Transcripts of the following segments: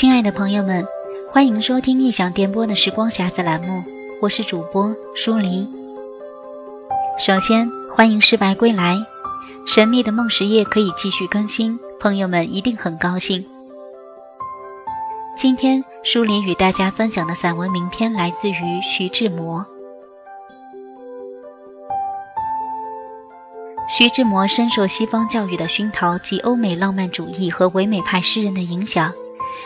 亲爱的朋友们，欢迎收听异想电波的时光匣子栏目，我是主播舒黎。首先欢迎失败归来，神秘的梦十夜可以继续更新，朋友们一定很高兴。今天舒黎与大家分享的散文名篇来自于徐志摩。徐志摩深受西方教育的熏陶及欧美浪漫主义和唯美派诗人的影响，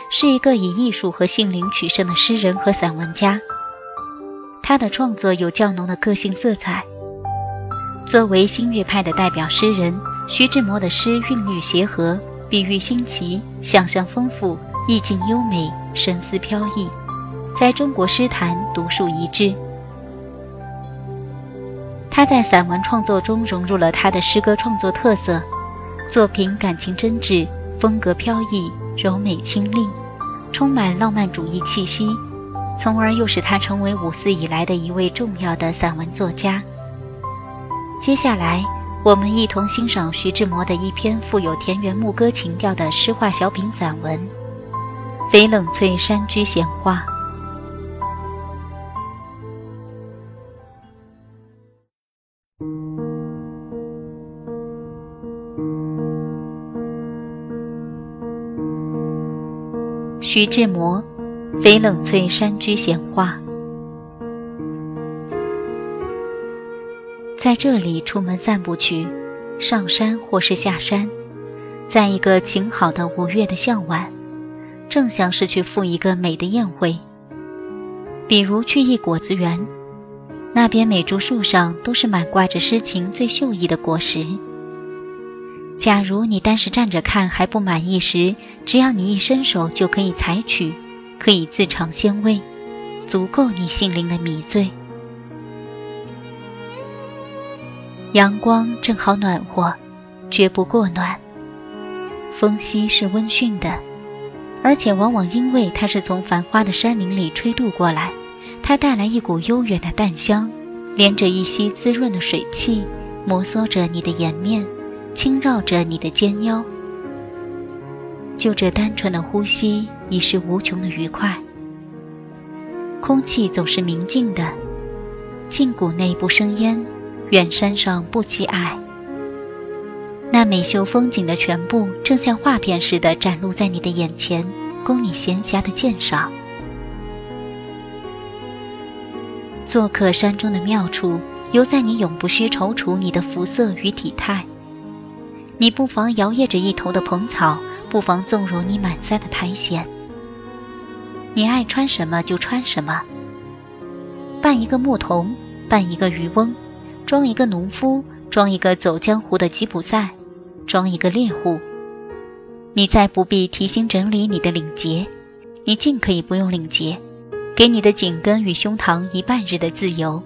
是一个以艺术和性灵取胜的诗人和散文家。他的创作有较浓的个性色彩。作为新月派的代表诗人，徐志摩的诗韵律协和，比喻新奇，想象丰富，意境优美，神思飘逸，在中国诗坛独树一帜。他在散文创作中融入了他的诗歌创作特色，作品感情真挚，风格飘逸，柔美清丽，充满浪漫主义气息，从而又使他成为五四以来的一位重要的散文作家。接下来，我们一同欣赏徐志摩的一篇富有田园牧歌情调的诗画小品散文《翡冷翠山居闲话》。徐志摩，《翡冷翠山居闲话》。在这里出门散步去，上山或是下山，在一个晴好的五月的向晚，正像是去赴一个美的宴会。比如去一果子园，那边每株树上都是满挂着诗情最秀逸的果实。假如你单是站着看还不满意时，只要你一伸手就可以采取，可以自尝鲜味，足够你心灵的迷醉。阳光正好暖和，绝不过暖。风息是温煦的，而且往往因为它是从繁花的山林里吹渡过来，它带来一股悠远的淡香，连着一些滋润的水汽，摩挲着你的颜面。轻绕着你的肩腰，就这单纯的呼吸已是无穷的愉快。空气总是明净的，禁谷内不生烟，远山上不积霭。那美秀风景的全部，正像画片似的展露在你的眼前，供你闲暇的鉴赏。做客山中的妙处，犹在你永不需踌躇你的肤色与体态。你不妨摇曳着一头的蓬草，不妨纵容你满腮的苔藓。你爱穿什么就穿什么。扮一个牧童，扮一个渔翁，装一个农夫，装一个走江湖的吉普赛，装一个猎户。你再不必提心整理你的领结，你尽可以不用领结，给你的颈根与胸膛一半日的自由。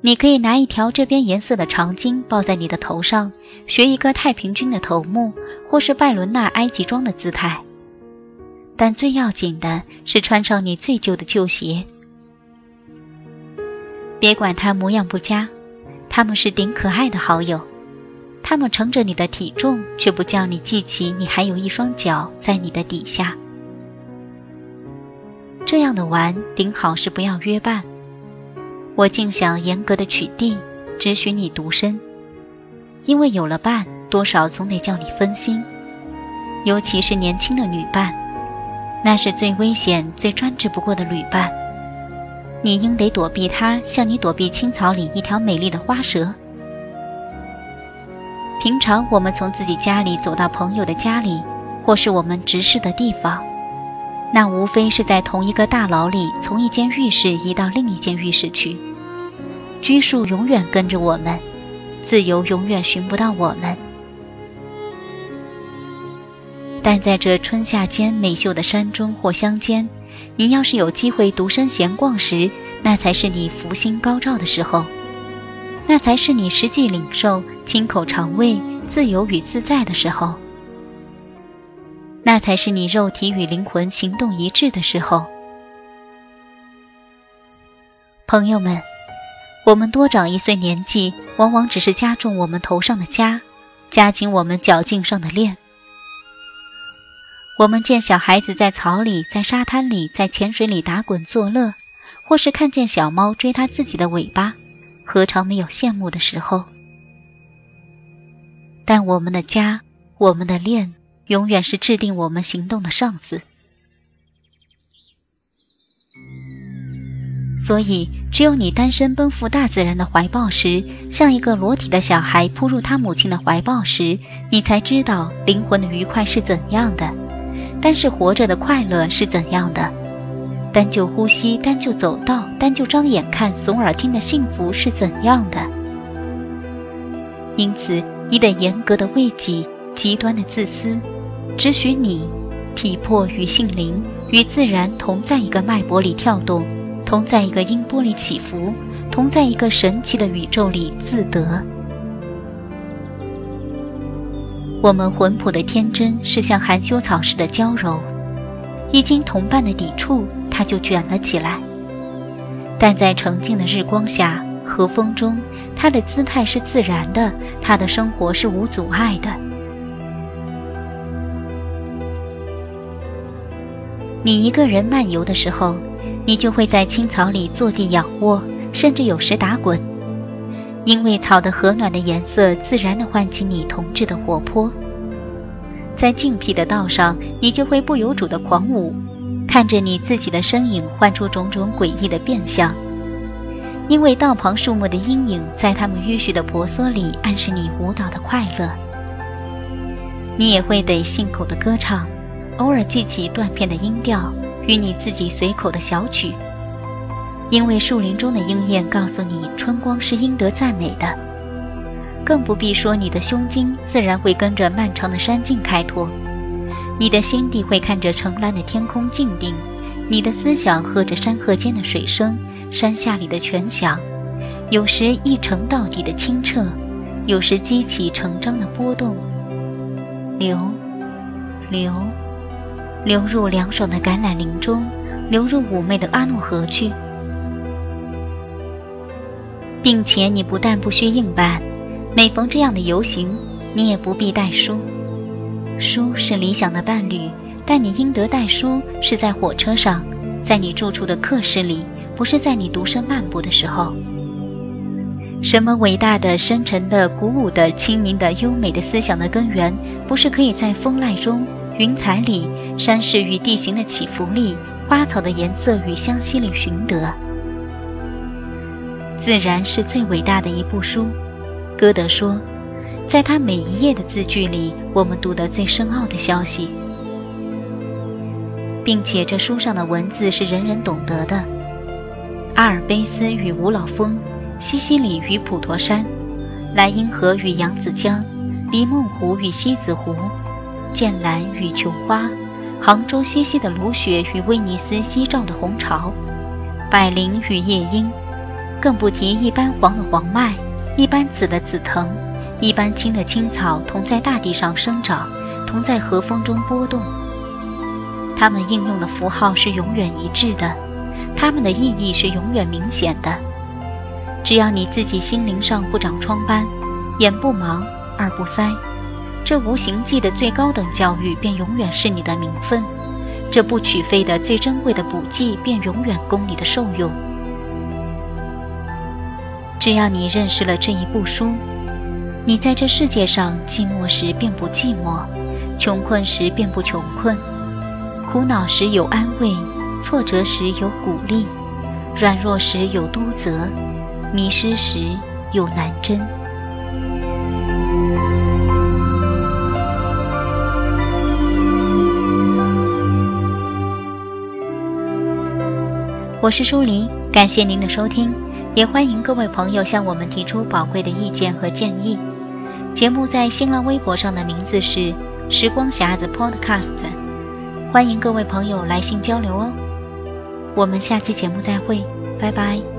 你可以拿一条这边颜色的长巾抱在你的头上，学一个太平军的头目，或是拜伦纳埃及装的姿态。但最要紧的是穿上你最旧的旧鞋。别管它模样不佳，他们是顶可爱的好友。他们乘着你的体重，却不叫你记起你还有一双脚在你的底下。这样的玩顶好是不要约伴。我竟想严格的取缔，只许你独身，因为有了伴，多少总得叫你分心，尤其是年轻的女伴，那是最危险、最专制不过的旅伴。你应得躲避她，像你躲避青草里一条美丽的花蛇。平常我们从自己家里走到朋友的家里，或是我们直视的地方。那无非是在同一个大牢里，从一间浴室移到另一间浴室去。拘束永远跟着我们，自由永远寻不到我们。但在这春夏间美秀的山中或乡间，你要是有机会独身闲逛时，那才是你福星高照的时候，那才是你实际领受、亲口尝味自由与自在的时候。那才是你肉体与灵魂行动一致的时候，朋友们，我们多长一岁年纪，往往只是加重我们头上的枷，加紧我们脚颈上的链。我们见小孩子在草里、在沙滩里、在浅水里打滚作乐，或是看见小猫追它自己的尾巴，何尝没有羡慕的时候？但我们的家，我们的恋，永远是制定我们行动的上司。所以，只有你单身奔赴大自然的怀抱时，像一个裸体的小孩扑入他母亲的怀抱时，你才知道灵魂的愉快是怎样的，但是活着的快乐是怎样的。单就呼吸，单就走道，单就张眼看、耸耳听的幸福是怎样的。因此，你得严格的为己，极端的自私，只许你，体魄与性灵与自然同在一个脉搏里跳动。同在一个音波里起伏，同在一个神奇的宇宙里自得。我们浑朴的天真是像含羞草似的娇柔，一经同伴的抵触，它就卷了起来。但在澄净的日光下，和风中，它的姿态是自然的，它的生活是无阻碍的。你一个人漫游的时候。你就会在青草里坐地仰卧，甚至有时打滚，因为草的和暖的颜色自然地唤起你童稚的活泼。在静僻的道上，你就会不由主的狂舞，看着你自己的身影换出种种诡异的变相，因为道旁树木的阴影在它们迂序的婆娑里暗示你舞蹈的快乐。你也会得信口的歌唱，偶尔记起断片的音调。与你自己随口的小曲，因为树林中的鹰燕告诉你，春光是应得赞美的，更不必说你的胸襟自然会跟着漫长的山径开拓，你的心地会看着澄蓝的天空静定，你的思想和着山河间的水声，山下里的泉响，有时一澄到底的清澈，有时激起成章的波动，流，流。流入凉爽的橄榄林中，流入妩媚的阿诺河去，并且你不但不需硬办，每逢这样的游行，你也不必带书。书是理想的伴侣，但你应得带书是在火车上，在你住处的客室里，不是在你独身漫步的时候。什么伟大的、深沉的、鼓舞的、清明的、优美的思想的根源，不是可以在风籁中？云彩里，山势与地形的起伏里，花草的颜色与香气里寻得。自然是最伟大的一部书。歌德说，在他每一页的字句里，我们读得最深奥的消息，并且这书上的文字是人人懂得的。阿尔卑斯与五老峰，西西里与普陀山，莱茵河与扬子江，黎梦湖与西子湖。剑兰与琼花，杭州西溪的芦雪与威尼斯夕照的红潮，百灵与夜莺，更不提一般黄的黄麦，一般紫的紫藤，一般青的青草，同在大地上生长，同在和风中波动。它们应用的符号是永远一致的，它们的意义是永远明显的。只要你自己心灵上不长疮斑，眼不盲，耳不塞。这无形记的最高等教育，便永远是你的名分；这不取费的最珍贵的补剂，便永远供你的受用。只要你认识了这一部书，你在这世界上寂寞时便不寂寞，穷困时便不穷困，苦恼时有安慰，挫折时有鼓励，软弱时有督责，迷失时有南针。我是舒黎，感谢您的收听，也欢迎各位朋友向我们提出宝贵的意见和建议。节目在新浪微博上的名字是“时光匣子 Podcast”，欢迎各位朋友来信交流哦。我们下期节目再会，拜拜。